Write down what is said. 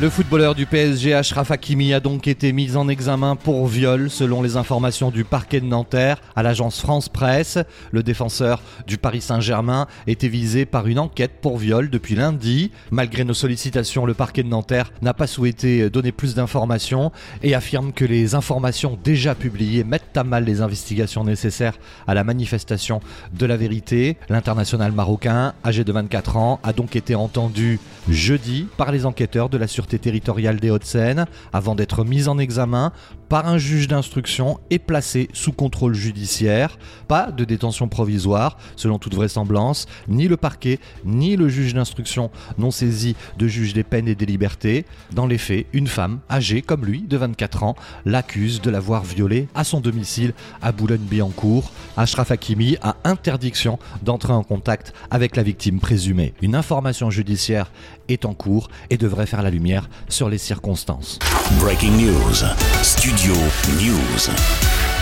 Le footballeur du PSG Ashraf Hakimi a donc été mis en examen pour viol selon les informations du parquet de Nanterre à l'agence France Presse. Le défenseur du Paris Saint-Germain était visé par une enquête pour viol depuis lundi. Malgré nos sollicitations, le parquet de Nanterre n'a pas souhaité donner plus d'informations et affirme que les informations déjà publiées mettent à mal les investigations nécessaires à la manifestation de la vérité. L'international marocain, âgé de 24 ans, a donc été entendu jeudi par les enquêteurs de la Sûreté territoriale des Hauts-de-Seine avant d'être mis en examen par un juge d'instruction et placé sous contrôle judiciaire. Pas de détention provisoire, selon toute vraisemblance. Ni le parquet, ni le juge d'instruction n'ont saisi de juge des peines et des libertés. Dans les faits, une femme âgée comme lui, de 24 ans, l'accuse de l'avoir violé à son domicile à Boulogne-Billancourt. Ashraf Hakimi a interdiction d'entrer en contact avec la victime présumée. Une information judiciaire est en cours et devrait faire la sur les circonstances. Breaking news. Studio News.